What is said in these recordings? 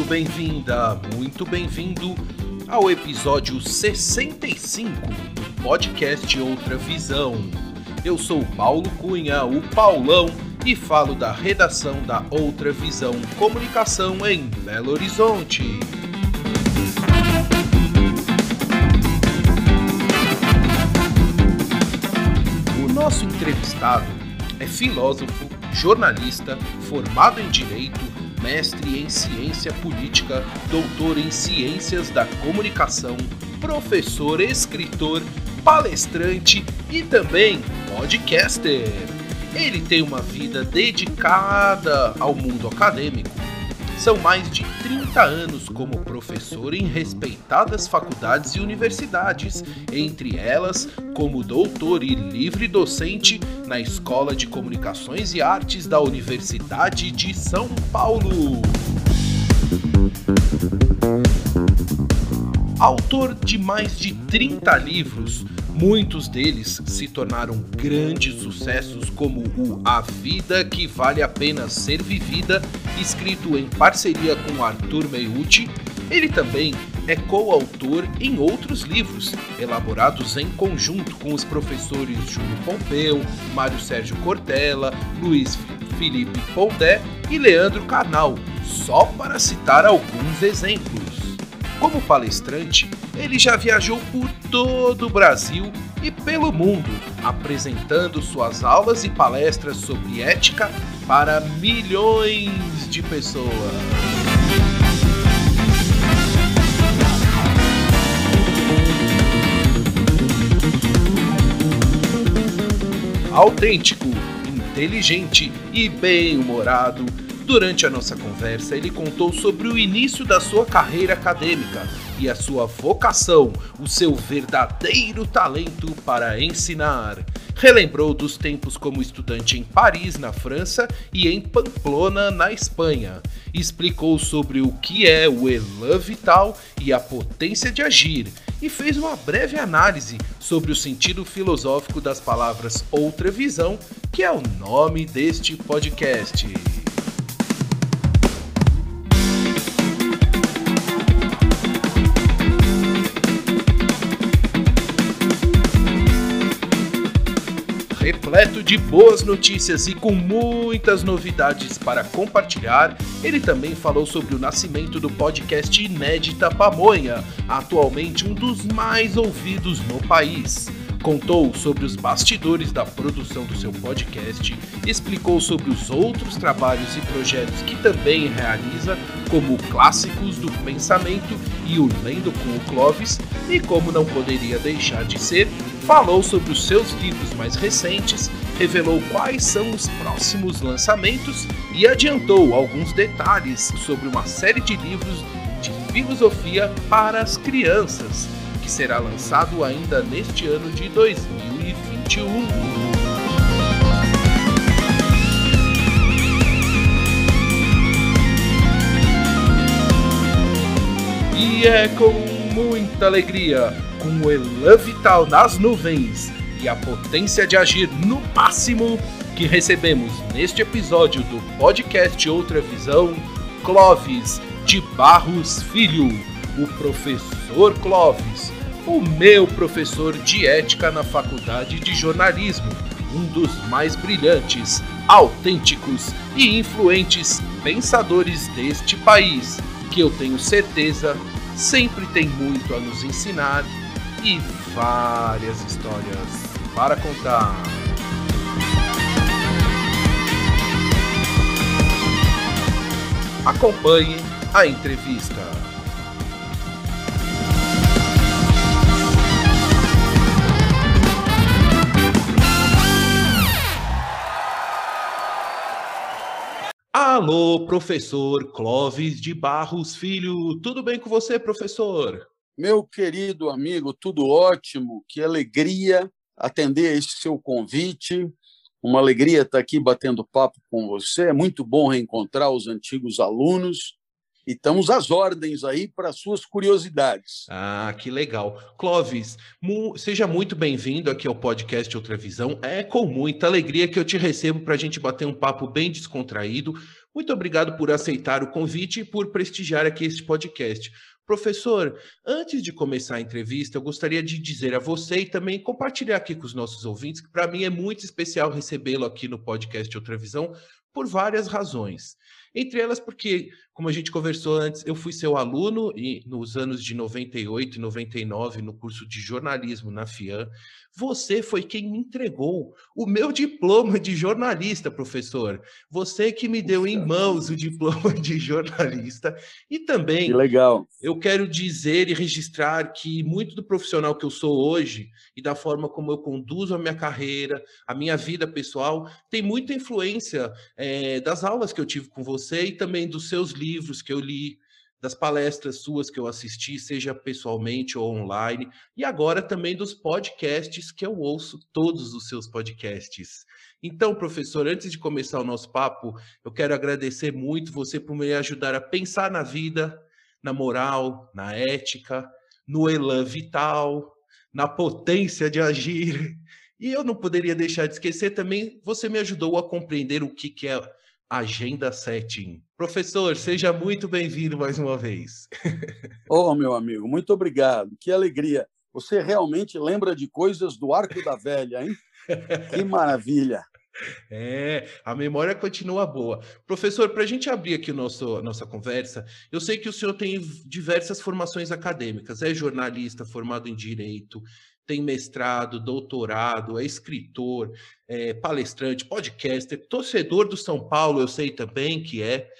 Muito bem-vinda, muito bem-vindo ao episódio 65 do podcast Outra Visão. Eu sou Paulo Cunha, o Paulão, e falo da redação da Outra Visão Comunicação em Belo Horizonte. O nosso entrevistado é filósofo, jornalista, formado em Direito, mestre em Ciência Política, doutor em Ciências da Comunicação, professor, escritor, palestrante e também podcaster. Ele tem uma vida dedicada ao mundo acadêmico. São mais de 30 anos como professor em respeitadas faculdades e universidades, entre elas como doutor e livre docente na Escola de Comunicações e Artes da Universidade de São Paulo. Autor de mais de 30 livros, muitos deles se tornaram grandes sucessos, como o A Vida que Vale a Pena Ser Vivida, escrito em parceria com Arthur Meucci. Ele também é coautor em outros livros, elaborados em conjunto com os professores Júlio Pompeu, Mário Sérgio Cortella, Luiz Felipe Pondé e Leandro Carnal, só para citar alguns exemplos. Como palestrante, ele já viajou por todo o Brasil e pelo mundo, apresentando suas aulas e palestras sobre ética para milhões de pessoas. Autêntico, inteligente e bem-humorado, Durante a nossa conversa, ele contou sobre o início da sua carreira acadêmica e a sua vocação, o seu verdadeiro talento para ensinar. Relembrou dos tempos como estudante em Paris, na França, e em Pamplona, na Espanha. Explicou sobre o que é o elan vital e a potência de agir, e fez uma breve análise sobre o sentido filosófico das palavras outra visão, que é o nome deste podcast. Repleto de boas notícias e com muitas novidades para compartilhar, ele também falou sobre o nascimento do podcast Inédita Pamonha, atualmente um dos mais ouvidos no país. Contou sobre os bastidores da produção do seu podcast, explicou sobre os outros trabalhos e projetos que também realiza, como Clássicos do Pensamento e o Lendo com o Clovis, e como não poderia deixar de ser, falou sobre os seus livros mais recentes, revelou quais são os próximos lançamentos e adiantou alguns detalhes sobre uma série de livros de filosofia para as crianças, que será lançado ainda neste ano de 2021. E é com muita alegria, com o elan vital nas nuvens e a potência de agir no máximo, que recebemos neste episódio do podcast Outra Visão, Clóvis de Barros Filho, o professor Clóvis, o meu professor de ética na Faculdade de Jornalismo, um dos mais brilhantes, autênticos e influentes pensadores deste país, que eu tenho certeza sempre tem muito a nos ensinar e várias histórias para contar. Acompanhe a entrevista. Alô, professor Clóvis de Barros Filho, tudo bem com você, professor? Meu querido amigo, tudo ótimo. Que alegria atender esse seu convite. Uma alegria estar aqui batendo papo com você. É muito bom reencontrar os antigos alunos e estamos às ordens aí para suas curiosidades. Ah, que legal. Clóvis, mu seja muito bem-vindo aqui ao podcast Outra Visão. É com muita alegria que eu te recebo para a gente bater um papo bem descontraído. Muito obrigado por aceitar o convite e por prestigiar aqui este podcast. Professor, antes de começar a entrevista, eu gostaria de dizer a você e também compartilhar aqui com os nossos ouvintes que para mim é muito especial recebê-lo aqui no podcast Outra Visão por várias razões. Entre elas, porque, como a gente conversou antes, eu fui seu aluno e nos anos de 98 e 99 no curso de jornalismo na FIAN. Você foi quem me entregou o meu diploma de jornalista, professor. Você que me deu em mãos o diploma de jornalista. E também, que legal. eu quero dizer e registrar que muito do profissional que eu sou hoje e da forma como eu conduzo a minha carreira, a minha vida pessoal, tem muita influência é, das aulas que eu tive com você e também dos seus livros que eu li das palestras suas que eu assisti, seja pessoalmente ou online, e agora também dos podcasts que eu ouço todos os seus podcasts. Então, professor, antes de começar o nosso papo, eu quero agradecer muito você por me ajudar a pensar na vida, na moral, na ética, no elan vital, na potência de agir. E eu não poderia deixar de esquecer também, você me ajudou a compreender o que, que é Agenda Setting. Professor, seja muito bem-vindo mais uma vez. Oh, meu amigo, muito obrigado. Que alegria. Você realmente lembra de coisas do Arco da Velha, hein? Que maravilha. É, a memória continua boa. Professor, para a gente abrir aqui nosso, a nossa conversa, eu sei que o senhor tem diversas formações acadêmicas, é jornalista formado em Direito, tem mestrado, doutorado, é escritor, é palestrante, podcaster, torcedor do São Paulo, eu sei também que é.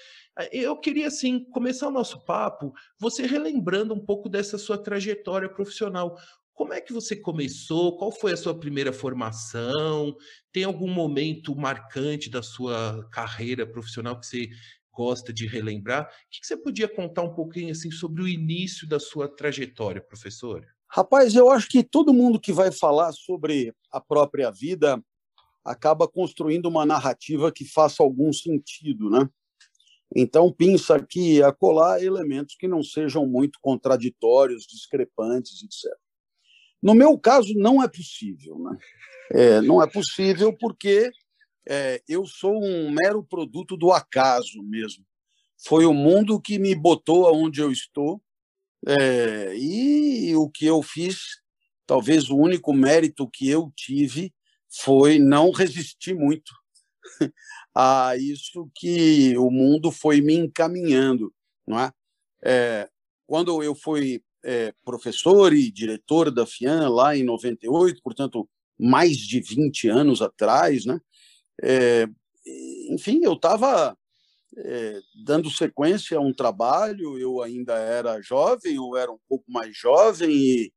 Eu queria, assim, começar o nosso papo, você relembrando um pouco dessa sua trajetória profissional. Como é que você começou? Qual foi a sua primeira formação? Tem algum momento marcante da sua carreira profissional que você gosta de relembrar? O que você podia contar um pouquinho assim sobre o início da sua trajetória, professor? Rapaz, eu acho que todo mundo que vai falar sobre a própria vida acaba construindo uma narrativa que faça algum sentido, né? Então, pensa aqui a colar elementos que não sejam muito contraditórios, discrepantes, etc. No meu caso, não é possível. Né? É, não é possível porque é, eu sou um mero produto do acaso mesmo. Foi o mundo que me botou aonde eu estou é, e o que eu fiz, talvez o único mérito que eu tive foi não resistir muito a isso que o mundo foi me encaminhando, não é? é quando eu fui é, professor e diretor da FIAN lá em 98, portanto mais de 20 anos atrás, né? É, enfim, eu estava é, dando sequência a um trabalho. Eu ainda era jovem, eu era um pouco mais jovem e,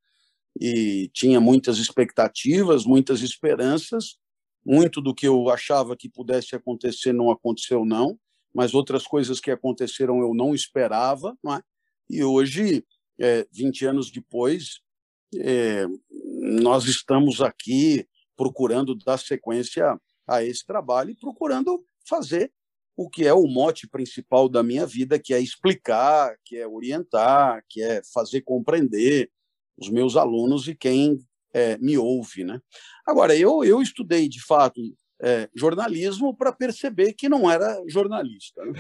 e tinha muitas expectativas, muitas esperanças. Muito do que eu achava que pudesse acontecer não aconteceu, não, mas outras coisas que aconteceram eu não esperava. Não é? E hoje, é, 20 anos depois, é, nós estamos aqui procurando dar sequência a esse trabalho e procurando fazer o que é o mote principal da minha vida, que é explicar, que é orientar, que é fazer compreender os meus alunos e quem é, me ouve. Né? Agora, eu, eu estudei, de fato, é, jornalismo para perceber que não era jornalista. Né?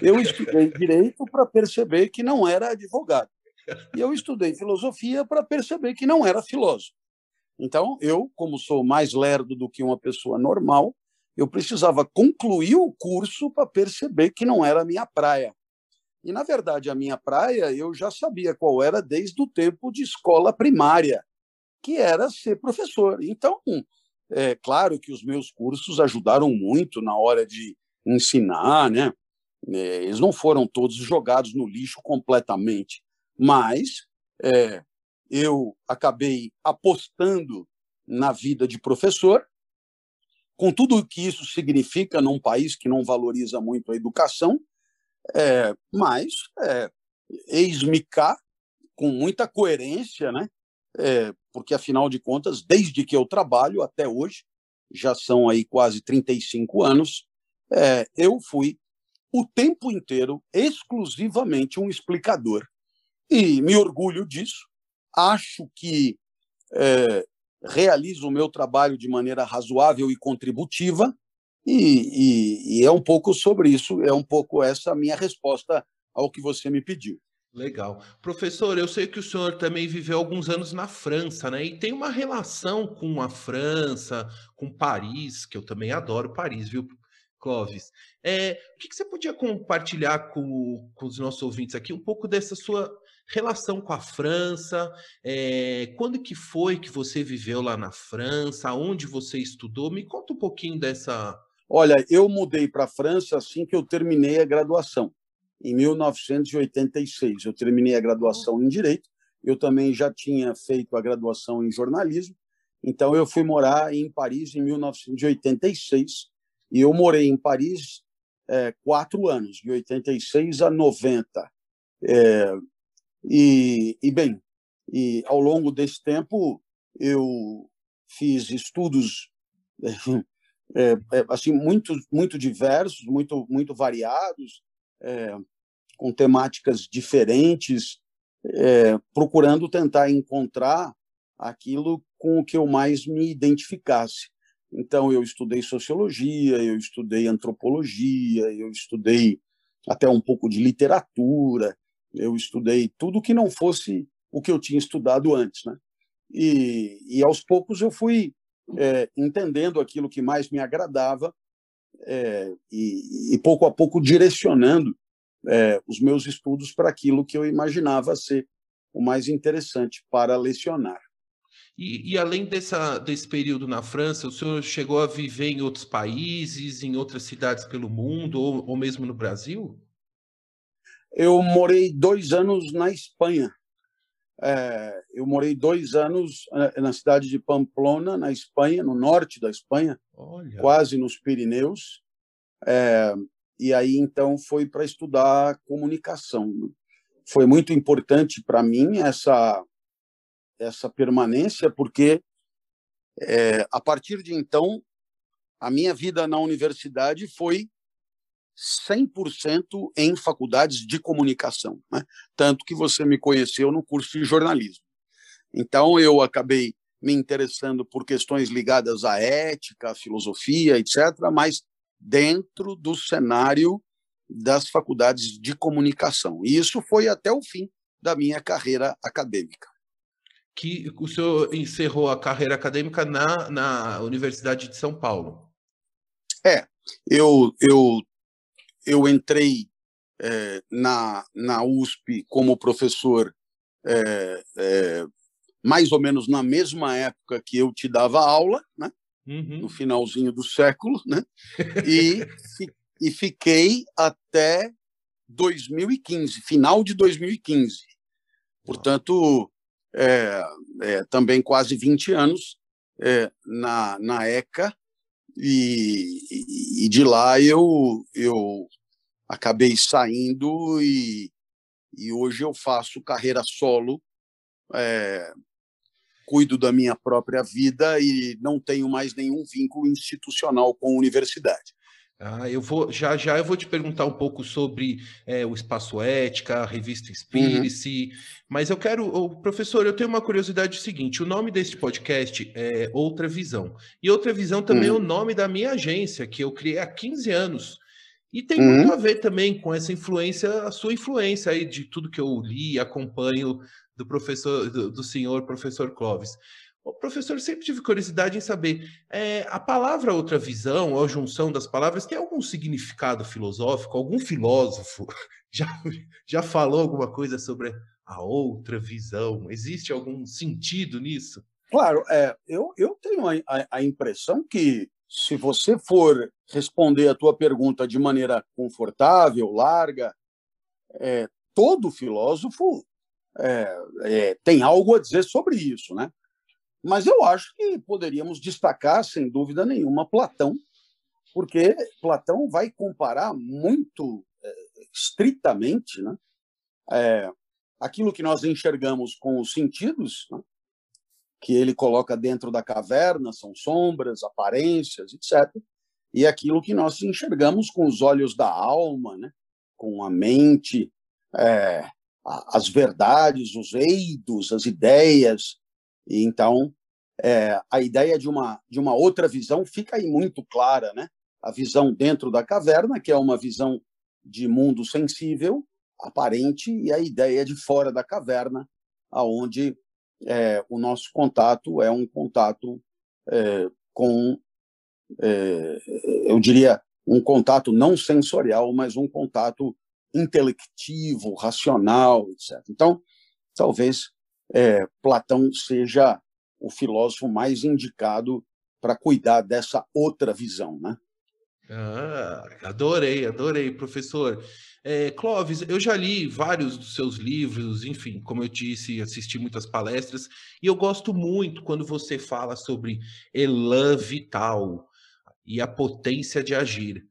Eu estudei direito para perceber que não era advogado. E eu estudei filosofia para perceber que não era filósofo. Então, eu, como sou mais lerdo do que uma pessoa normal, eu precisava concluir o curso para perceber que não era a minha praia. E, na verdade, a minha praia eu já sabia qual era desde o tempo de escola primária, que era ser professor. Então, é claro que os meus cursos ajudaram muito na hora de ensinar, né? É, eles não foram todos jogados no lixo completamente, mas é, eu acabei apostando na vida de professor com tudo o que isso significa num país que não valoriza muito a educação, é, mas é, eis-me cá, com muita coerência, né? É, porque, afinal de contas, desde que eu trabalho até hoje, já são aí quase 35 anos, é, eu fui o tempo inteiro exclusivamente um explicador. E me orgulho disso. Acho que é, realizo o meu trabalho de maneira razoável e contributiva, e, e, e, é um pouco sobre isso, é um pouco essa minha resposta ao que você me pediu. Legal. Professor, eu sei que o senhor também viveu alguns anos na França, né? E tem uma relação com a França, com Paris, que eu também adoro Paris, viu, Clóvis? É, o que, que, você podia compartilhar com, com, os nossos ouvintes aqui um pouco dessa sua relação com a França? É, quando que foi que você viveu lá na França? Onde você estudou? Me conta um pouquinho dessa. Olha, eu mudei para a França assim que eu terminei a graduação em 1986. Eu terminei a graduação em Direito, eu também já tinha feito a graduação em jornalismo, então eu fui morar em Paris em 1986, e eu morei em Paris é, quatro anos, de 86 a 90. É, e, e, bem, e ao longo desse tempo eu fiz estudos é, é, assim muito muito diversos, muito muito variados é, com temáticas diferentes, é, procurando tentar encontrar aquilo com o que eu mais me identificasse. Então, eu estudei sociologia, eu estudei antropologia, eu estudei até um pouco de literatura, eu estudei tudo que não fosse o que eu tinha estudado antes. Né? E, e aos poucos eu fui é, entendendo aquilo que mais me agradava é, e, e, pouco a pouco direcionando é, os meus estudos para aquilo que eu imaginava ser o mais interessante para lecionar. E, e, além dessa, desse período na França, o senhor chegou a viver em outros países, em outras cidades pelo mundo, ou, ou mesmo no Brasil? Eu morei dois anos na Espanha. É, eu morei dois anos é, na cidade de Pamplona, na Espanha, no norte da Espanha, Olha. quase nos Pirineus. É, e aí então foi para estudar comunicação. Foi muito importante para mim essa essa permanência, porque é, a partir de então a minha vida na universidade foi 100% em faculdades de comunicação, né? tanto que você me conheceu no curso de jornalismo. Então eu acabei me interessando por questões ligadas à ética, à filosofia, etc., mas dentro do cenário das faculdades de comunicação. E isso foi até o fim da minha carreira acadêmica. Que o senhor encerrou a carreira acadêmica na, na Universidade de São Paulo. É, eu, eu, eu entrei é, na, na USP como professor é, é, mais ou menos na mesma época que eu te dava aula, né? uhum. no finalzinho do século, né? E, e fiquei até 2015, final de 2015. Portanto, é, é, também quase 20 anos é, na, na ECA, e, e, de lá eu, eu acabei saindo e, e hoje eu faço carreira solo é, cuido da minha própria vida e não tenho mais nenhum vínculo institucional com a universidade. Ah, eu vou já já eu vou te perguntar um pouco sobre é, o espaço ética, a revista Inspire-se, uhum. mas eu quero, oh, professor, eu tenho uma curiosidade seguinte: o nome deste podcast é Outra Visão e Outra Visão também uhum. é o nome da minha agência que eu criei há 15 anos. E tem uhum. muito a ver também com essa influência, a sua influência aí de tudo que eu li e acompanho do professor, do, do senhor professor Clóvis. O professor sempre tive curiosidade em saber, é, a palavra outra visão, ou a junção das palavras, tem algum significado filosófico? Algum filósofo já, já falou alguma coisa sobre a outra visão? Existe algum sentido nisso? Claro, é, eu, eu tenho a, a, a impressão que se você for responder a tua pergunta de maneira confortável, larga, é, todo filósofo é, é, tem algo a dizer sobre isso, né? Mas eu acho que poderíamos destacar, sem dúvida nenhuma, Platão, porque Platão vai comparar muito é, estritamente né, é, aquilo que nós enxergamos com os sentidos, né, que ele coloca dentro da caverna, são sombras, aparências, etc., e aquilo que nós enxergamos com os olhos da alma, né, com a mente, é, as verdades, os eidos, as ideias. E então, é, a ideia de uma, de uma outra visão fica aí muito clara, né? A visão dentro da caverna, que é uma visão de mundo sensível, aparente, e a ideia de fora da caverna, aonde é, o nosso contato é um contato é, com, é, eu diria, um contato não sensorial, mas um contato intelectivo, racional, etc. Então, talvez é, Platão seja o filósofo mais indicado para cuidar dessa outra visão, né? Ah, adorei, adorei, professor. É, Clóvis, eu já li vários dos seus livros, enfim, como eu disse, assisti muitas palestras, e eu gosto muito quando você fala sobre elan vital e a potência de agir.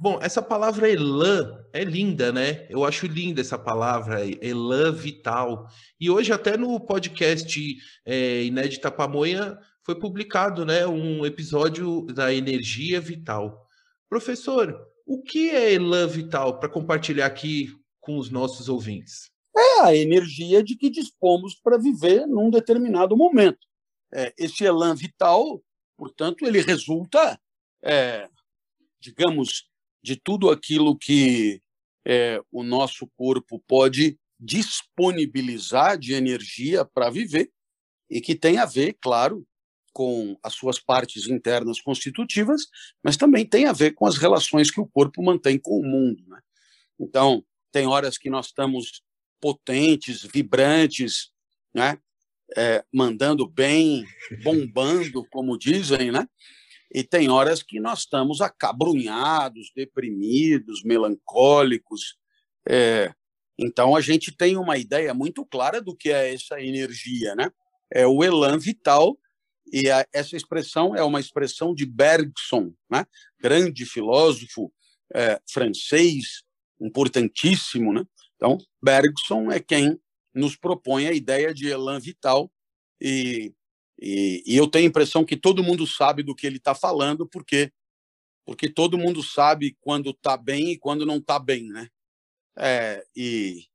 Bom, essa palavra elan é linda, né? Eu acho linda essa palavra, elan vital. E hoje, até no podcast é, Inédita Pamonha, foi publicado né, um episódio da energia vital. Professor, o que é elan vital para compartilhar aqui com os nossos ouvintes? É a energia de que dispomos para viver num determinado momento. É, esse elan vital, portanto, ele resulta é, digamos, de tudo aquilo que é, o nosso corpo pode disponibilizar de energia para viver e que tem a ver, claro, com as suas partes internas constitutivas, mas também tem a ver com as relações que o corpo mantém com o mundo. Né? Então, tem horas que nós estamos potentes, vibrantes, né? É, mandando bem, bombando, como dizem, né? E tem horas que nós estamos acabrunhados, deprimidos, melancólicos. É, então, a gente tem uma ideia muito clara do que é essa energia, né? É o elan vital, e a, essa expressão é uma expressão de Bergson, né? grande filósofo é, francês, importantíssimo. Né? Então, Bergson é quem nos propõe a ideia de elan vital, e e, e, eu tenho a impressão que todo mundo sabe do que ele está falando, porque porque todo mundo sabe quando está bem e quando não está bem, né? É, e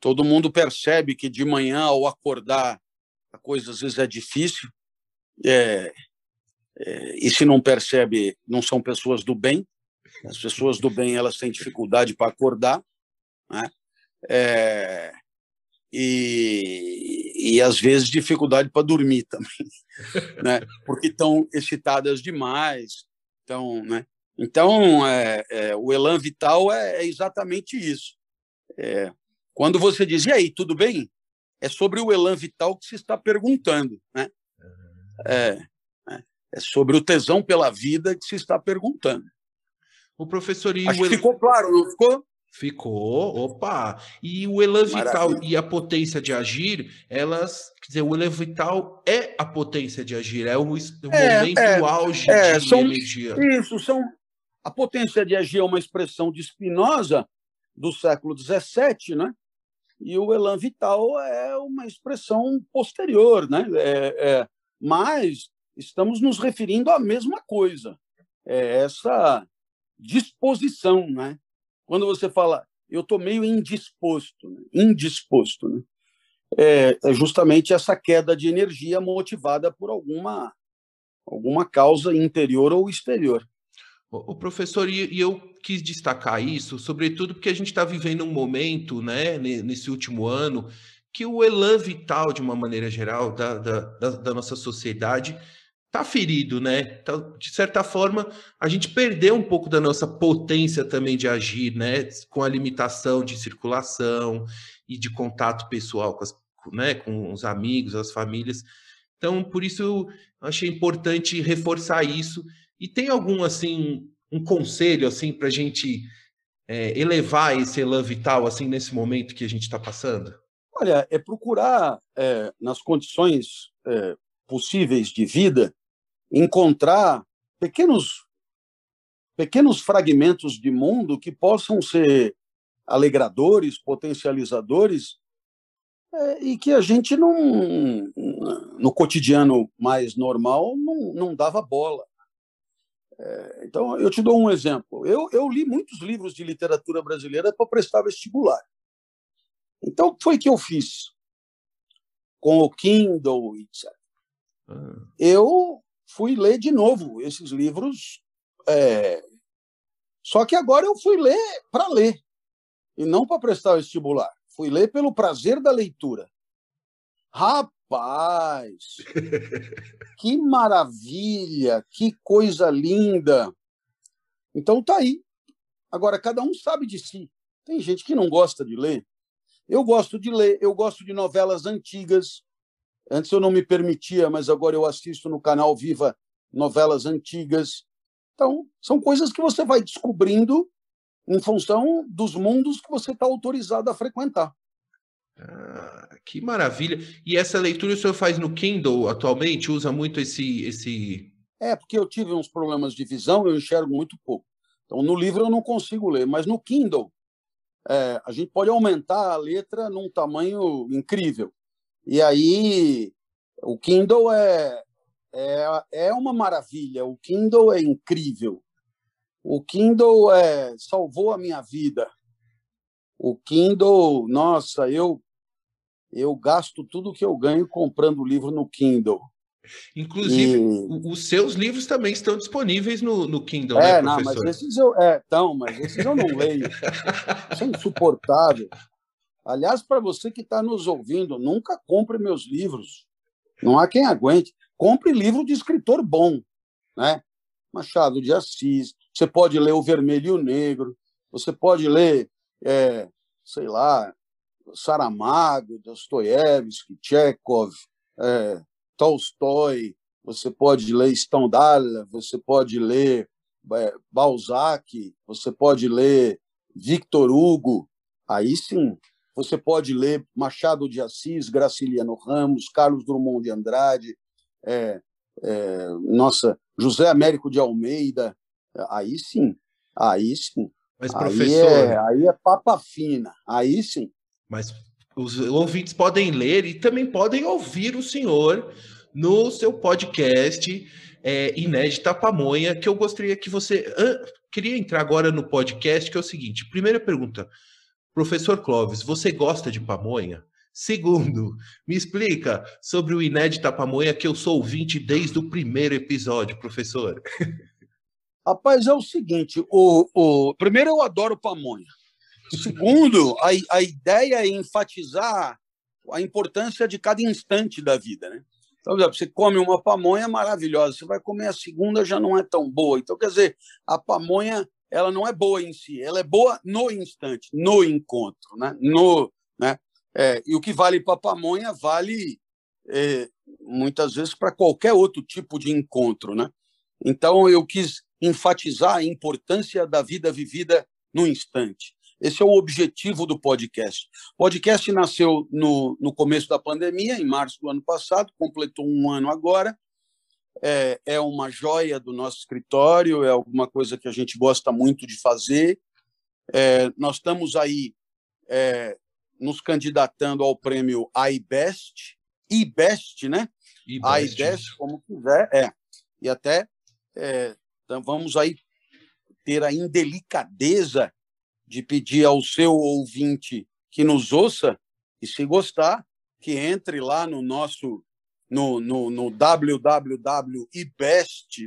todo mundo percebe que de manhã ao acordar a coisa às vezes é difícil. É, é, e se não percebe, não são pessoas do bem. As pessoas do bem elas têm dificuldade para acordar, né? É, e, e às vezes dificuldade para dormir também, né? Porque estão excitadas demais, então, né? Então, é, é, o elan vital é, é exatamente isso. É, quando você diz, e aí, tudo bem? É sobre o elan vital que se está perguntando, né? É, é, é sobre o tesão pela vida que se está perguntando. O professor Acho que ficou claro, não ficou? Ficou, opa! E o elan vital Maravilha. e a potência de agir, elas, quer dizer, o elan vital é a potência de agir, é o, o é, momento é, auge é, de são, energia. Isso, são. A potência de agir é uma expressão de Spinoza do século XVII, né? E o elan vital é uma expressão posterior, né? É, é, mas estamos nos referindo à mesma coisa. É essa disposição, né? Quando você fala, eu estou meio indisposto, né? indisposto, né? É, é justamente essa queda de energia motivada por alguma alguma causa interior ou exterior. O professor, e eu quis destacar isso, sobretudo porque a gente está vivendo um momento, né, nesse último ano, que o elan vital, de uma maneira geral, da, da, da nossa sociedade, tá ferido, né? Então, de certa forma, a gente perdeu um pouco da nossa potência também de agir, né? Com a limitação de circulação e de contato pessoal com, as, né? com os amigos, as famílias. Então, por isso, eu achei importante reforçar isso. E tem algum, assim, um conselho, assim, para a gente é, elevar esse elan vital, assim, nesse momento que a gente está passando? Olha, é procurar, é, nas condições é, possíveis de vida, encontrar pequenos pequenos fragmentos de mundo que possam ser alegradores, potencializadores, é, e que a gente não, no cotidiano mais normal, não, não dava bola. É, então, eu te dou um exemplo. Eu, eu li muitos livros de literatura brasileira para prestar vestibular. Então, foi que eu fiz com o Kindle, etc. Ah. Eu fui ler de novo esses livros é, só que agora eu fui ler para ler, e não para prestar vestibular. Fui ler pelo prazer da leitura. Rapaz, que maravilha, que coisa linda. Então tá aí. Agora, cada um sabe de si. Tem gente que não gosta de ler. Eu gosto de ler, eu gosto de novelas antigas. Antes eu não me permitia, mas agora eu assisto no canal Viva novelas antigas. Então, são coisas que você vai descobrindo em função dos mundos que você está autorizado a frequentar. Ah, que maravilha! E essa leitura o senhor faz no Kindle atualmente? Usa muito esse, esse. É, porque eu tive uns problemas de visão, eu enxergo muito pouco. Então, no livro eu não consigo ler, mas no Kindle é, a gente pode aumentar a letra num tamanho incrível. E aí o Kindle é, é, é uma maravilha. O Kindle é incrível. O Kindle é, salvou a minha vida. O Kindle, nossa, eu eu gasto tudo que eu ganho comprando livro no Kindle. Inclusive, e... os seus livros também estão disponíveis no, no Kindle, é, né? Não, mas esses eu, é, então, mas esses eu não leio. Isso é insuportável. Aliás, para você que está nos ouvindo, nunca compre meus livros. Não há quem aguente. Compre livro de escritor bom, né? Machado de Assis. Você pode ler O Vermelho e o Negro. Você pode ler, é, sei lá, Saramago, Dostoiévski, Chekhov, é, Tolstói. Você pode ler Stendhal. Você pode ler é, Balzac. Você pode ler Victor Hugo. Aí sim, você pode ler Machado de Assis, Graciliano Ramos, Carlos Drummond de Andrade, é, é, nossa, José Américo de Almeida, aí sim, aí sim. Mas, professor. Aí é, aí é papa fina, aí sim. Mas os ouvintes podem ler e também podem ouvir o senhor no seu podcast é, Inédita Pamonha, que eu gostaria que você. Uh, queria entrar agora no podcast, que é o seguinte: primeira pergunta, professor Clóvis, você gosta de pamonha? Segundo, me explica sobre o Inédita Pamonha, que eu sou ouvinte desde o primeiro episódio, professor. Rapaz, é o seguinte: o, o... primeiro, eu adoro pamonha. Segundo, a, a ideia é enfatizar a importância de cada instante da vida. Né? Então, você come uma pamonha maravilhosa, você vai comer a segunda, já não é tão boa. Então, quer dizer, a pamonha ela não é boa em si, ela é boa no instante, no encontro, né? no, né? É, e o que vale para pamonha vale é, muitas vezes para qualquer outro tipo de encontro, né? Então eu quis enfatizar a importância da vida vivida no instante. Esse é o objetivo do podcast. O podcast nasceu no, no começo da pandemia, em março do ano passado, completou um ano agora. É, é uma joia do nosso escritório, é alguma coisa que a gente gosta muito de fazer. É, nós estamos aí é, nos candidatando ao prêmio iBest, iBest, né? iBest, iBest como quiser, é. E até é, então vamos aí ter a indelicadeza de pedir ao seu ouvinte que nos ouça e se gostar, que entre lá no nosso no, no, no www.ibest,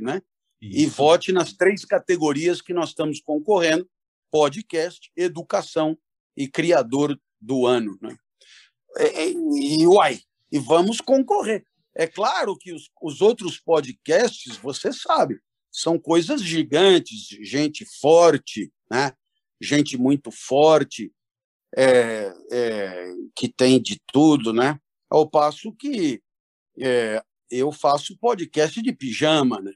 né? Isso. E vote nas três categorias que nós estamos concorrendo: podcast, educação e criador do ano. Né? E, e, uai, e vamos concorrer. É claro que os, os outros podcasts, você sabe, são coisas gigantes, gente forte, né? Gente muito forte, é, é, que tem de tudo, né? Ao passo que é, eu faço podcast de pijama, né?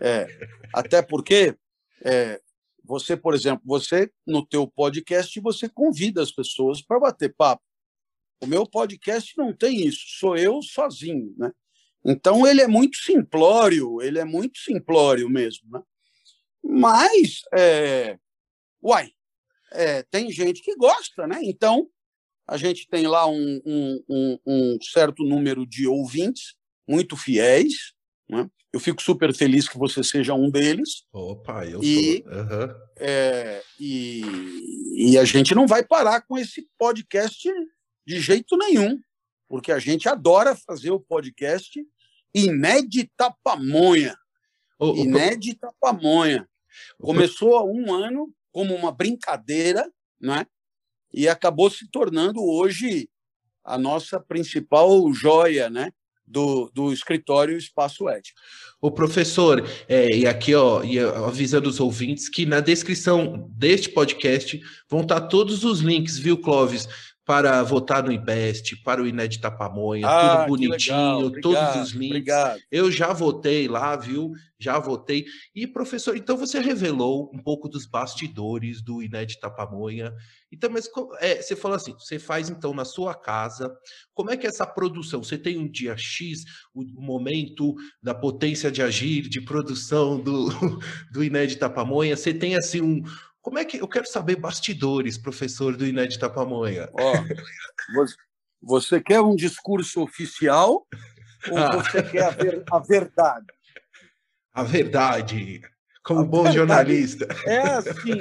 É, até porque é, você, por exemplo, você no teu podcast você convida as pessoas para bater papo. O meu podcast não tem isso, sou eu sozinho, né? Então ele é muito simplório, ele é muito simplório mesmo, né? Mas, é, uai, é, tem gente que gosta, né? Então a gente tem lá um, um, um, um certo número de ouvintes muito fiéis. Né? Eu fico super feliz que você seja um deles. Opa, eu e, sou. Uhum. É, e, e a gente não vai parar com esse podcast de jeito nenhum porque a gente adora fazer o podcast Inédita Pamonha. Oh, Inédita Pamonha. Começou há um ano como uma brincadeira, né? e acabou se tornando hoje a nossa principal joia, né? Do, do escritório Espaço Ético. O professor, é, e aqui ó, e avisando os ouvintes que na descrição deste podcast vão estar todos os links, viu, Clóvis? Para votar no Invest, para o Inédita Pamonha, ah, tudo bonitinho, obrigado, todos os links. Obrigado. Eu já votei lá, viu? Já votei. E, professor, então você revelou um pouco dos bastidores do Inédita Pamonha. Então, mas é, você falou assim: você faz então na sua casa. Como é que é essa produção? Você tem um dia X, o, o momento da potência de agir, de produção do, do Inédita Pamonha? Você tem assim um como é que eu quero saber bastidores, professor do Inédita Pamonha? Ó, você quer um discurso oficial ou ah. você quer a, ver, a, verdade? A verdade, como a bom verdade jornalista. É assim.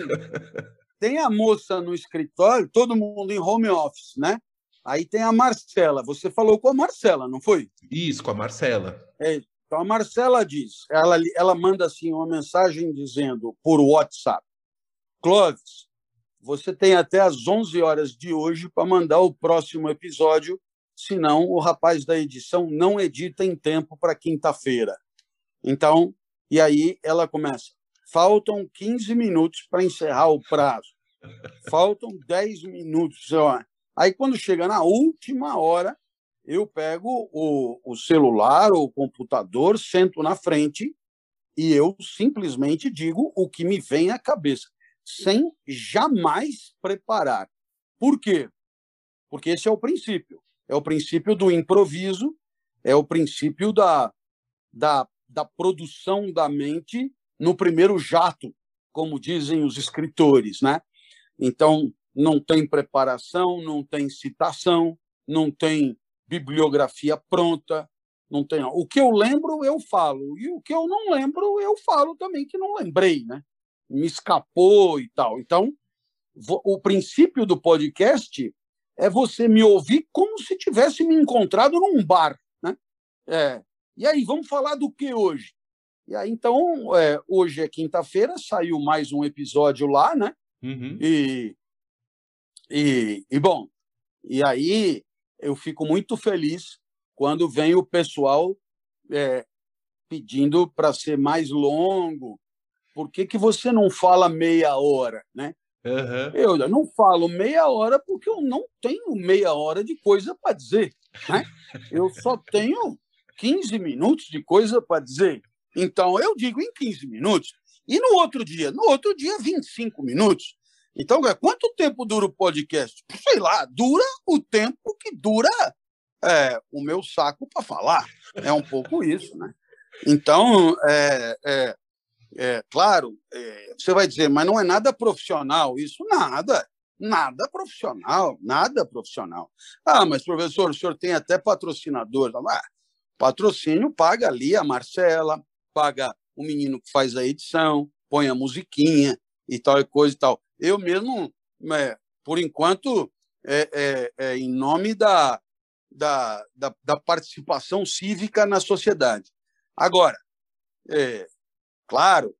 Tem a moça no escritório, todo mundo em home office, né? Aí tem a Marcela. Você falou com a Marcela, não foi? Isso, com a Marcela. É, então a Marcela diz, ela, ela manda assim uma mensagem dizendo por WhatsApp Clóvis, você tem até às 11 horas de hoje para mandar o próximo episódio, senão o rapaz da edição não edita em tempo para quinta-feira. Então, e aí ela começa. Faltam 15 minutos para encerrar o prazo. Faltam 10 minutos. Aí, quando chega na última hora, eu pego o, o celular ou o computador, sento na frente e eu simplesmente digo o que me vem à cabeça sem jamais preparar. Por quê? Porque esse é o princípio. É o princípio do improviso, é o princípio da, da, da produção da mente no primeiro jato, como dizem os escritores, né? Então, não tem preparação, não tem citação, não tem bibliografia pronta, não tem. O que eu lembro, eu falo, e o que eu não lembro, eu falo também que não lembrei, né? Me escapou e tal. Então, o princípio do podcast é você me ouvir como se tivesse me encontrado num bar, né? É, e aí, vamos falar do que hoje? E aí, então, é, hoje é quinta-feira, saiu mais um episódio lá, né? Uhum. E, e, e, bom, e aí eu fico muito feliz quando vem o pessoal é, pedindo para ser mais longo, por que, que você não fala meia hora, né? Uhum. Eu não falo meia hora porque eu não tenho meia hora de coisa para dizer. Né? Eu só tenho 15 minutos de coisa para dizer. Então, eu digo em 15 minutos. E no outro dia? No outro dia, 25 minutos. Então, quanto tempo dura o podcast? Sei lá, dura o tempo que dura é, o meu saco para falar. É um pouco isso, né? Então, é, é, é, claro, é, você vai dizer, mas não é nada profissional isso? Nada, nada profissional, nada profissional. Ah, mas professor, o senhor tem até patrocinador. Ah, patrocínio paga ali a Marcela, paga o menino que faz a edição, põe a musiquinha e tal e coisa e tal. Eu mesmo, é, por enquanto, é, é, é em nome da, da, da, da, participação cívica na sociedade. Agora, é, Claro,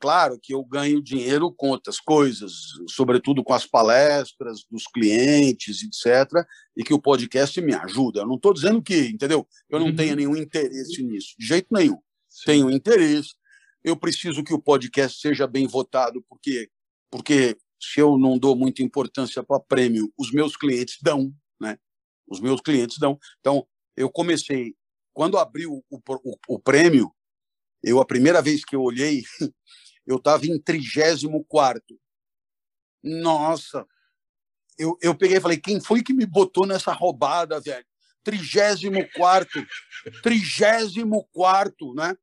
claro que eu ganho dinheiro com outras coisas, sobretudo com as palestras dos clientes, etc., e que o podcast me ajuda. Eu não estou dizendo que, entendeu? Eu não uhum. tenho nenhum interesse nisso, de jeito nenhum. Sim. Tenho interesse. Eu preciso que o podcast seja bem votado, porque, porque se eu não dou muita importância para prêmio, os meus clientes dão, né? Os meus clientes dão. Então, eu comecei, quando abriu o, o, o prêmio, eu, a primeira vez que eu olhei, eu estava em 34. Nossa! Eu, eu peguei e falei, quem foi que me botou nessa roubada, velho? 34, 34, né?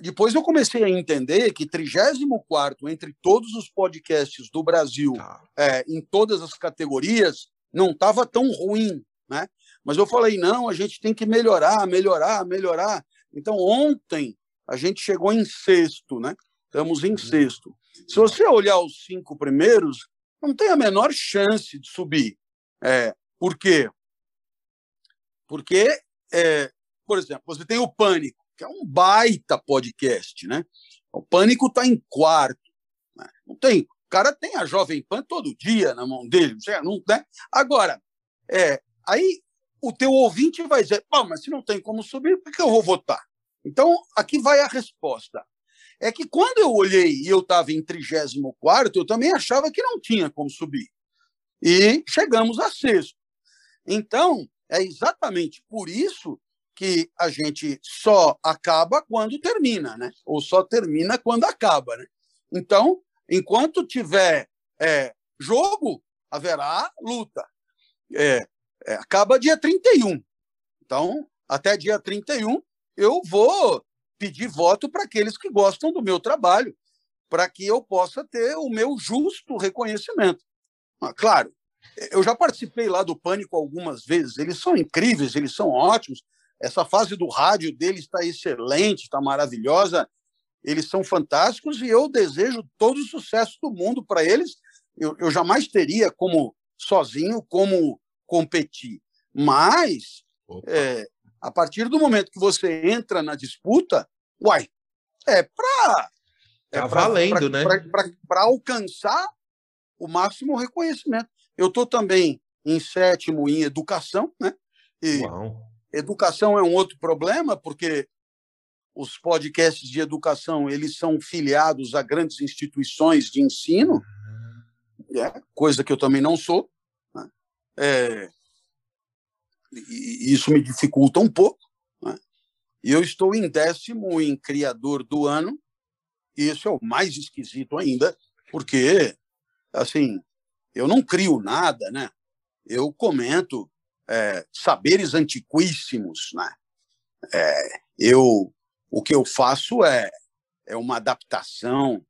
Depois eu comecei a entender que 34 entre todos os podcasts do Brasil, tá. é, em todas as categorias, não estava tão ruim, né? Mas eu falei, não, a gente tem que melhorar, melhorar, melhorar. Então, ontem, a gente chegou em sexto, né? Estamos em uhum. sexto. Se você olhar os cinco primeiros, não tem a menor chance de subir. É, por quê? Porque, é, por exemplo, você tem o Pânico, que é um baita podcast, né? O Pânico está em quarto. Né? Não tem. O cara tem a Jovem Pan todo dia na mão dele. Não, né? Agora, é, aí o teu ouvinte vai dizer, Pô, mas se não tem como subir, por que eu vou votar? Então, aqui vai a resposta. É que quando eu olhei e eu estava em 34, eu também achava que não tinha como subir. E chegamos a sexto. Então, é exatamente por isso que a gente só acaba quando termina, né? Ou só termina quando acaba, né? Então, enquanto tiver é, jogo, haverá luta. É, é, acaba dia 31. Então, até dia 31, eu vou pedir voto para aqueles que gostam do meu trabalho, para que eu possa ter o meu justo reconhecimento. Ah, claro, eu já participei lá do Pânico algumas vezes, eles são incríveis, eles são ótimos. Essa fase do rádio deles está excelente, está maravilhosa. Eles são fantásticos e eu desejo todo o sucesso do mundo para eles. Eu, eu jamais teria como sozinho como competir. Mas, é, a partir do momento que você entra na disputa, uai, é para. É tá valendo, pra, né? Para alcançar o máximo reconhecimento. Eu estou também em sétimo em educação, né? E Uau. educação é um outro problema, porque os podcasts de educação eles são filiados a grandes instituições de ensino, uhum. é, coisa que eu também não sou. É, e isso me dificulta um pouco. Né? Eu estou em décimo em criador do ano, e isso é o mais esquisito ainda, porque, assim, eu não crio nada, né? Eu comento é, saberes antiquíssimos, né? É, eu, o que eu faço é, é uma adaptação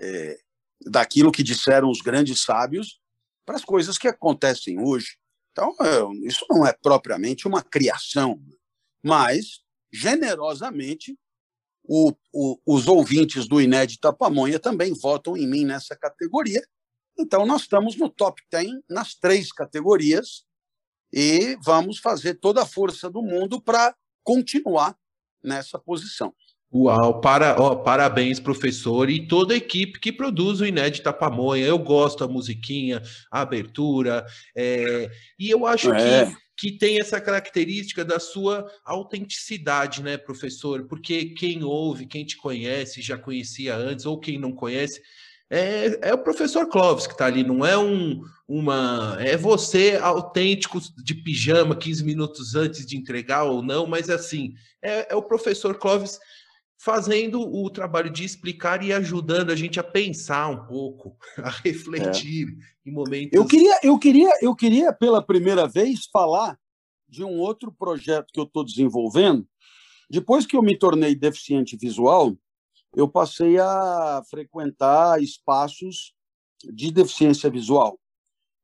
é, daquilo que disseram os grandes sábios para as coisas que acontecem hoje. Então, isso não é propriamente uma criação, mas, generosamente, o, o, os ouvintes do Inédita Pamonha também votam em mim nessa categoria. Então, nós estamos no top 10 nas três categorias e vamos fazer toda a força do mundo para continuar nessa posição. Uau, para, ó, parabéns, professor, e toda a equipe que produz o Inédita Pamonha. Eu gosto da musiquinha, a abertura, é, e eu acho é. que, que tem essa característica da sua autenticidade, né, professor? Porque quem ouve, quem te conhece, já conhecia antes, ou quem não conhece, é, é o professor Clóvis que está ali, não é um, uma. É você autêntico de pijama 15 minutos antes de entregar ou não, mas assim, é, é o professor Clóvis fazendo o trabalho de explicar e ajudando a gente a pensar um pouco, a refletir é. em momentos. Eu queria, eu queria, eu queria pela primeira vez falar de um outro projeto que eu estou desenvolvendo. Depois que eu me tornei deficiente visual, eu passei a frequentar espaços de deficiência visual,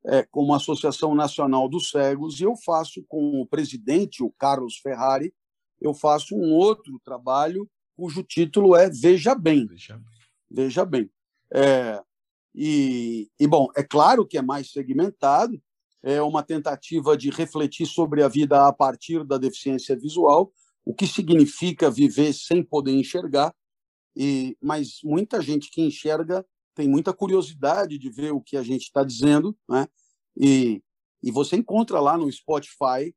é, como a Associação Nacional dos Cegos, e eu faço com o presidente, o Carlos Ferrari, eu faço um outro trabalho cujo título é Veja Bem. Veja Bem. Veja bem. É, e, e, bom, é claro que é mais segmentado, é uma tentativa de refletir sobre a vida a partir da deficiência visual, o que significa viver sem poder enxergar, e, mas muita gente que enxerga tem muita curiosidade de ver o que a gente está dizendo, né? E, e você encontra lá no Spotify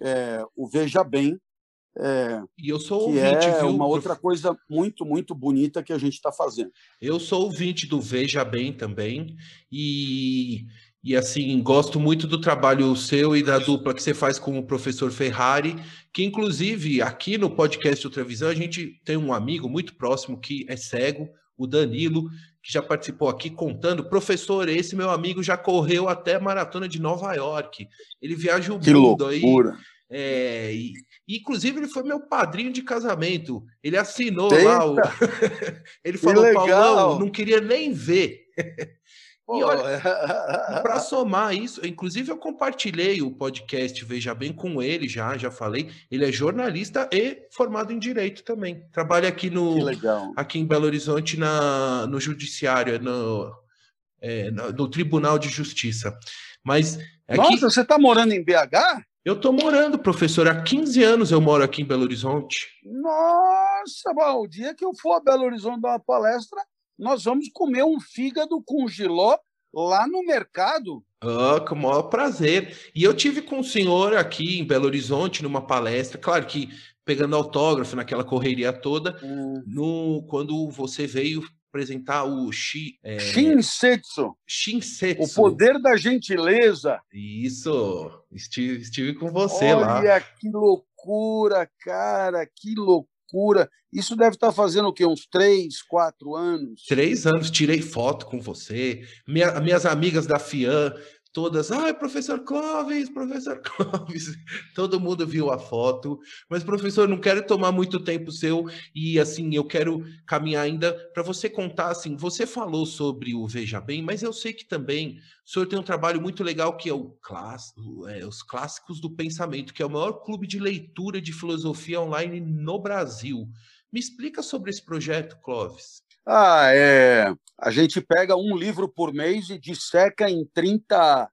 é, o Veja Bem, é, e eu sou que ouvinte, é viu? uma outra coisa muito, muito bonita que a gente está fazendo. Eu sou ouvinte do Veja Bem também, e, e assim, gosto muito do trabalho seu e da dupla que você faz com o professor Ferrari, que inclusive aqui no podcast Outra Visão a gente tem um amigo muito próximo que é cego, o Danilo, que já participou aqui contando, professor, esse meu amigo já correu até a maratona de Nova York. Ele viaja o que mundo loucura. aí É, e, inclusive, ele foi meu padrinho de casamento. Ele assinou Eita. lá o. ele falou, Paulão, não queria nem ver. E olha, para somar isso, inclusive eu compartilhei o podcast Veja Bem com ele já, já falei. Ele é jornalista e formado em direito também. Trabalha aqui no aqui em Belo Horizonte na, no judiciário, no, é, no Tribunal de Justiça. Mas é Nossa, que... você está morando em BH? Eu estou morando, professor. Há 15 anos eu moro aqui em Belo Horizonte. Nossa, bom, o dia que eu for a Belo Horizonte dar uma palestra, nós vamos comer um fígado com giló lá no mercado. Ah, com o maior prazer. E eu tive com o senhor aqui em Belo Horizonte numa palestra, claro que pegando autógrafo naquela correria toda, hum. no quando você veio apresentar o Shi, é... Shinsetsu. Shinsetsu. O poder da gentileza. Isso. Estive, estive com você Olha lá. Olha que loucura, cara, que loucura. Isso deve estar fazendo o quê? Uns três, quatro anos? Três anos, tirei foto com você. Minha, minhas amigas da FIAN todas, ai, professor Clóvis, professor Clóvis, todo mundo viu a foto, mas professor, não quero tomar muito tempo seu e assim, eu quero caminhar ainda para você contar assim, você falou sobre o Veja Bem, mas eu sei que também o senhor tem um trabalho muito legal que é o clássico, é, os clássicos do pensamento, que é o maior clube de leitura de filosofia online no Brasil. Me explica sobre esse projeto, Clóvis. Ah, é. A gente pega um livro por mês e disseca em 30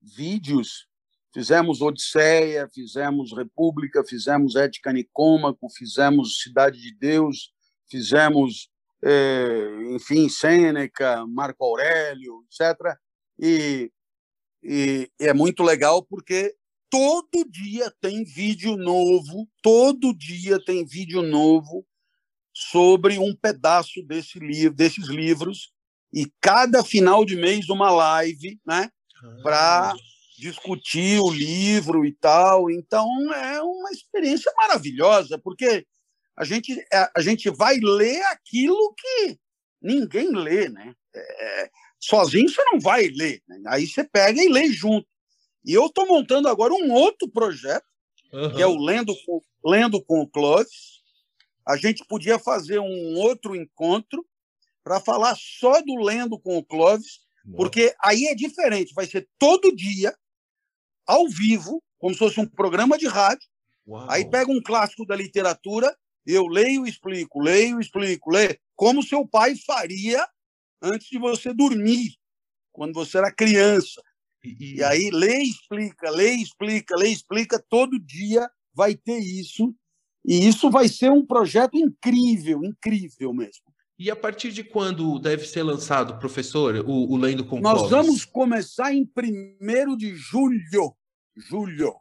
vídeos. Fizemos Odisseia, fizemos República, fizemos Ética Nicômaco, fizemos Cidade de Deus, fizemos, é, enfim, Sêneca, Marco Aurélio, etc. E, e é muito legal porque todo dia tem vídeo novo, todo dia tem vídeo novo sobre um pedaço desse livro, desses livros e cada final de mês uma live, né, para ah. discutir o livro e tal. Então é uma experiência maravilhosa porque a gente é, a gente vai ler aquilo que ninguém lê, né? É, sozinho você não vai ler, né? aí você pega e lê junto. E eu estou montando agora um outro projeto uhum. que é o Lendo com, Lendo com o Clóvis, a gente podia fazer um outro encontro para falar só do Lendo com o Clóvis, porque aí é diferente, vai ser todo dia, ao vivo, como se fosse um programa de rádio. Uau. Aí pega um clássico da literatura, eu leio e explico, leio e explico, leio, como seu pai faria antes de você dormir, quando você era criança. E, e aí lê e explica, lê e explica, lê e explica, todo dia vai ter isso e isso vai ser um projeto incrível, incrível mesmo. E a partir de quando deve ser lançado, professor, o, o Lendo com Nós vamos começar em 1 de julho. Julho.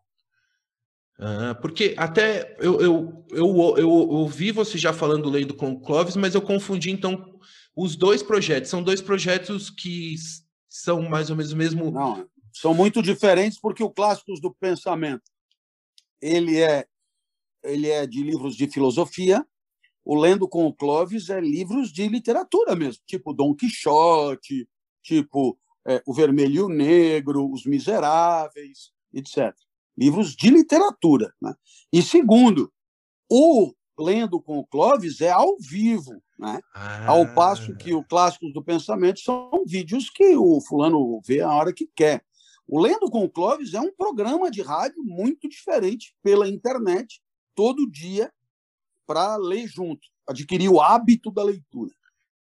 Ah, porque até eu, eu, eu, eu, ouvi você já falando do Lendo com Clóvis, mas eu confundi então os dois projetos. São dois projetos que são mais ou menos o mesmo. Não, são muito diferentes porque o Clássicos do Pensamento ele é ele é de livros de filosofia, o Lendo com o Clóvis é livros de literatura mesmo, tipo Dom Quixote, tipo é, O Vermelho e o Negro, Os Miseráveis, etc. Livros de literatura. Né? E segundo, o Lendo com o Clóvis é ao vivo, né? Ah. ao passo que o Clássicos do Pensamento são vídeos que o fulano vê a hora que quer. O Lendo com o Clóvis é um programa de rádio muito diferente pela internet, todo dia para ler junto, adquirir o hábito da leitura.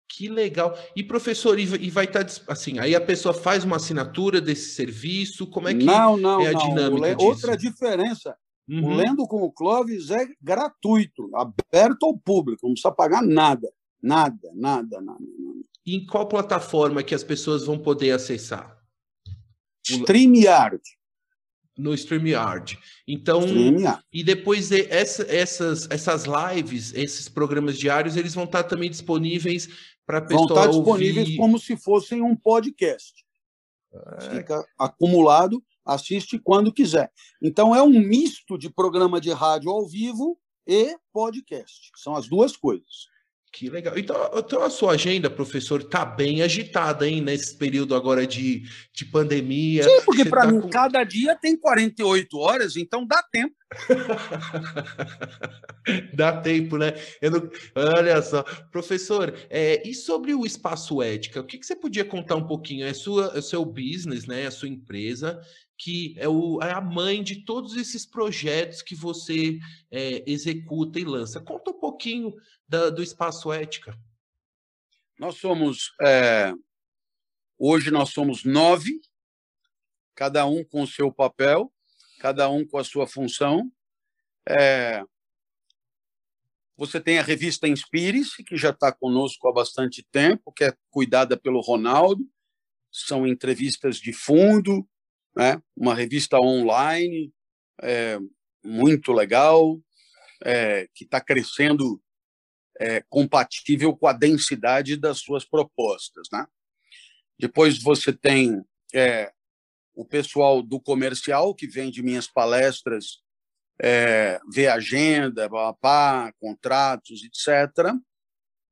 Que legal. E professor, e vai estar tá, assim, aí a pessoa faz uma assinatura desse serviço, como é que não, não, é a não. dinâmica disso? Outra diferença, uhum. o Lendo com o Clóvis é gratuito, aberto ao público, não precisa pagar nada, nada, nada, nada. nada. E em qual plataforma que as pessoas vão poder acessar? StreamYard no StreamYard. Então, StreamYard. e depois essa, essas, essas lives, esses programas diários, eles vão estar também disponíveis para pessoal Vão estar disponíveis ouvir... como se fossem um podcast. É. Fica acumulado, assiste quando quiser. Então, é um misto de programa de rádio ao vivo e podcast. São as duas coisas. Que legal. Então, então a sua agenda, professor, está bem agitada, hein, nesse período agora de, de pandemia. Sim, porque para tá mim com... cada dia tem 48 horas, então dá tempo. Dá tempo, né? Não... Olha só, professor, é, e sobre o espaço ética, o que, que, você podia contar um pouquinho? É, sua, é o seu business, né? A sua empresa, que é, o, é a mãe de todos esses projetos que você é, executa e lança. Conta um pouquinho da, do espaço ética. Nós somos é, hoje nós somos nove, cada um com o seu papel cada um com a sua função. É... Você tem a revista Inspire-se, que já está conosco há bastante tempo, que é cuidada pelo Ronaldo. São entrevistas de fundo, né? uma revista online é, muito legal, é, que está crescendo é, compatível com a densidade das suas propostas. Né? Depois você tem é, o pessoal do comercial que vende minhas palestras, é, vê agenda, papá, contratos, etc.,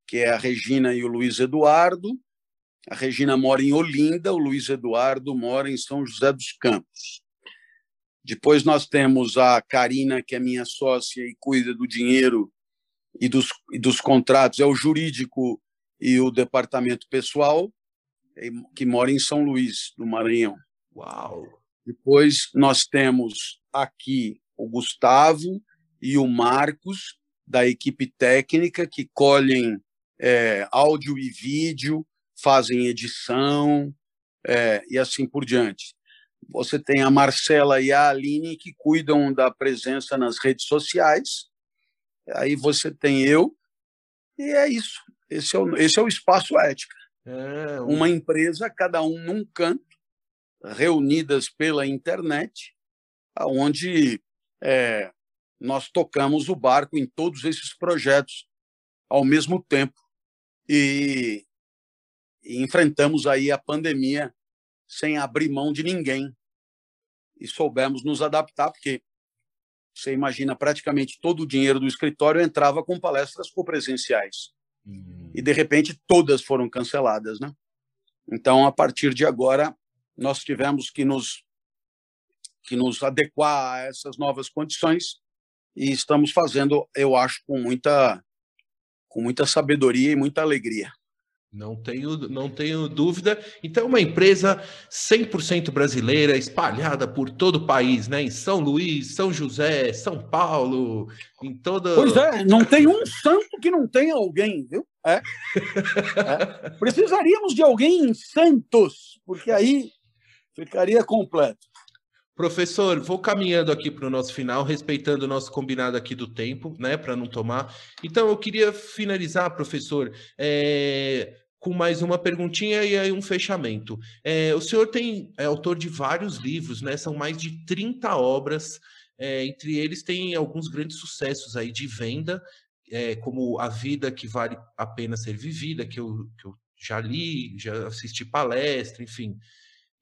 que é a Regina e o Luiz Eduardo. A Regina mora em Olinda, o Luiz Eduardo mora em São José dos Campos. Depois nós temos a Karina, que é minha sócia e cuida do dinheiro e dos, e dos contratos, é o jurídico e o departamento pessoal, que mora em São Luís, do Maranhão. Uau! Depois nós temos aqui o Gustavo e o Marcos, da equipe técnica, que colhem é, áudio e vídeo, fazem edição é, e assim por diante. Você tem a Marcela e a Aline, que cuidam da presença nas redes sociais. Aí você tem eu, e é isso. Esse é o, esse é o espaço ética. É, Uma empresa, cada um num canto, reunidas pela internet, onde é, nós tocamos o barco em todos esses projetos ao mesmo tempo e, e enfrentamos aí a pandemia sem abrir mão de ninguém e soubemos nos adaptar, porque você imagina, praticamente todo o dinheiro do escritório entrava com palestras copresenciais. Uhum. E, de repente, todas foram canceladas. Né? Então, a partir de agora, nós tivemos que nos que nos adequar a essas novas condições e estamos fazendo, eu acho, com muita com muita sabedoria e muita alegria. Não tenho, não tenho dúvida. Então, uma empresa 100% brasileira, espalhada por todo o país, né? Em São Luís, São José, São Paulo, em toda. Pois é, não tem um santo que não tenha alguém, viu? É. é. Precisaríamos de alguém em Santos, porque aí Ficaria completo. Professor, vou caminhando aqui para o nosso final, respeitando o nosso combinado aqui do tempo, né, para não tomar. Então, eu queria finalizar, professor, é, com mais uma perguntinha e aí um fechamento. É, o senhor tem é autor de vários livros, né? São mais de 30 obras. É, entre eles tem alguns grandes sucessos aí de venda, é, como A Vida que Vale a Pena Ser Vivida, que eu, que eu já li, já assisti palestra, enfim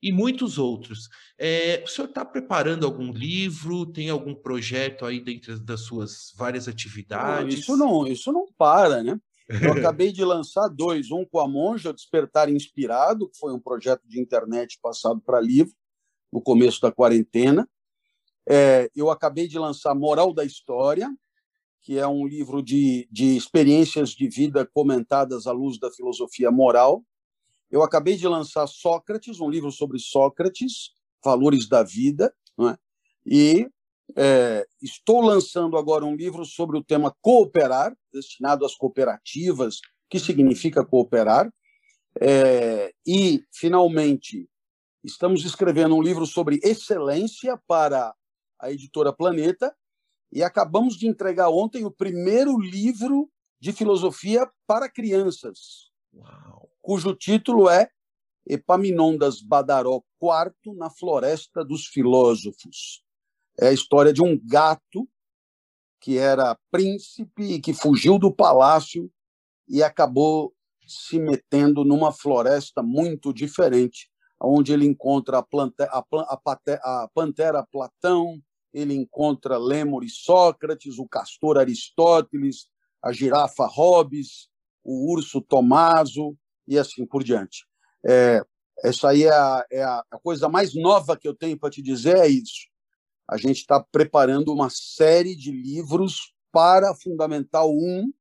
e muitos outros. É, o senhor está preparando algum livro? Tem algum projeto aí dentro das suas várias atividades? Isso não, isso não para, né? Eu acabei de lançar dois, um com a Monja, Despertar Inspirado, que foi um projeto de internet passado para livro, no começo da quarentena. É, eu acabei de lançar Moral da História, que é um livro de, de experiências de vida comentadas à luz da filosofia moral. Eu acabei de lançar Sócrates, um livro sobre Sócrates, Valores da Vida, é? e é, estou lançando agora um livro sobre o tema cooperar, destinado às cooperativas, que significa cooperar. É, e, finalmente, estamos escrevendo um livro sobre excelência para a editora Planeta, e acabamos de entregar ontem o primeiro livro de filosofia para crianças. Uau cujo título é Epaminondas Badaró IV na Floresta dos Filósofos. É a história de um gato que era príncipe e que fugiu do palácio e acabou se metendo numa floresta muito diferente, onde ele encontra a, plante, a, a, a pantera Platão, ele encontra Lêmur e Sócrates, o castor Aristóteles, a girafa Hobbes, o urso Tomaso, e assim por diante. É, essa aí é a, é a, coisa mais nova que eu tenho para te dizer, é isso. a gente está preparando uma série de livros para Fundamental 1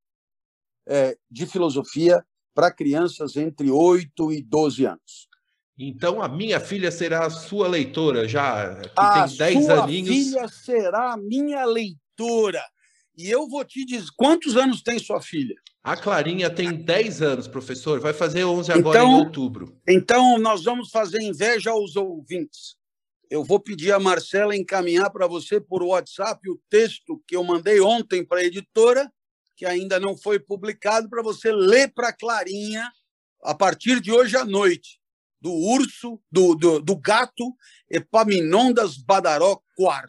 é, de filosofia para crianças entre 8 e 12 anos. Então a minha filha será a sua leitora já, que a tem 10 sua aninhos. filha será a minha leitora. E eu vou te dizer, quantos anos tem sua filha? A Clarinha tem 10 anos, professor. Vai fazer 11 agora então, em outubro. Então, nós vamos fazer inveja aos ouvintes. Eu vou pedir a Marcela encaminhar para você por WhatsApp o texto que eu mandei ontem para a editora, que ainda não foi publicado, para você ler para a Clarinha a partir de hoje à noite do urso, do, do, do gato Epaminondas Badaró IV.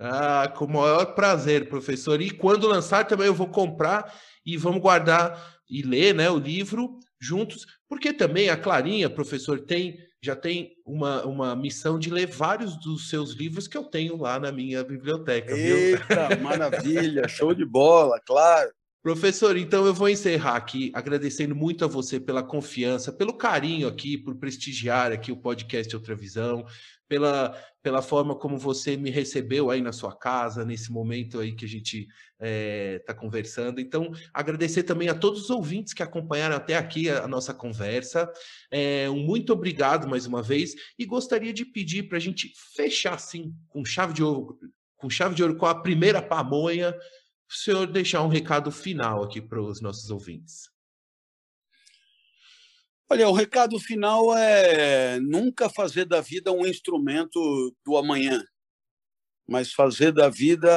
Ah, com o maior prazer, professor. E quando lançar também eu vou comprar e vamos guardar e ler né, o livro juntos, porque também a Clarinha, professor, tem já tem uma, uma missão de ler vários dos seus livros que eu tenho lá na minha biblioteca. Eita, viu? maravilha, show de bola, claro. Professor, então eu vou encerrar aqui agradecendo muito a você pela confiança, pelo carinho aqui, por prestigiar aqui o podcast Outra Visão, pela, pela forma como você me recebeu aí na sua casa, nesse momento aí que a gente está eh, é, conversando. Então, agradecer também a todos os ouvintes que acompanharam até aqui a, a nossa conversa. É, um muito obrigado mais uma vez e gostaria de pedir para a gente fechar assim com chave de ouro, com chave de ouro com a primeira pamonha o senhor deixar um recado final aqui para os nossos ouvintes. Olha, o recado final é nunca fazer da vida um instrumento do amanhã, mas fazer da vida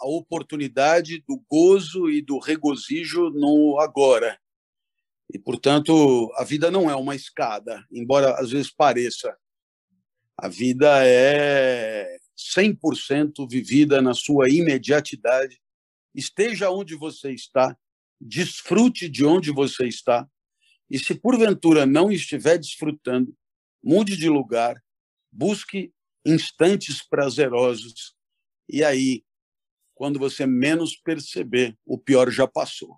a oportunidade do gozo e do regozijo no agora. E, portanto, a vida não é uma escada, embora às vezes pareça. A vida é 100% vivida na sua imediatidade esteja onde você está, desfrute de onde você está, e se porventura não estiver desfrutando, mude de lugar, busque instantes prazerosos, e aí, quando você menos perceber, o pior já passou.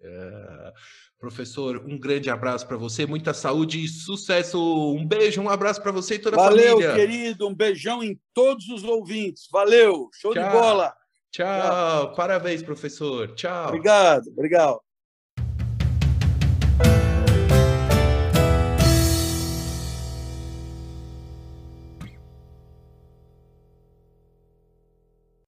É... Professor, um grande abraço para você, muita saúde e sucesso. Um beijo, um abraço para você e toda a família. Valeu, querido. Um beijão em todos os ouvintes. Valeu, show Tchau. de bola. Tchau. Tchau. Parabéns, professor. Tchau. Obrigado, obrigado.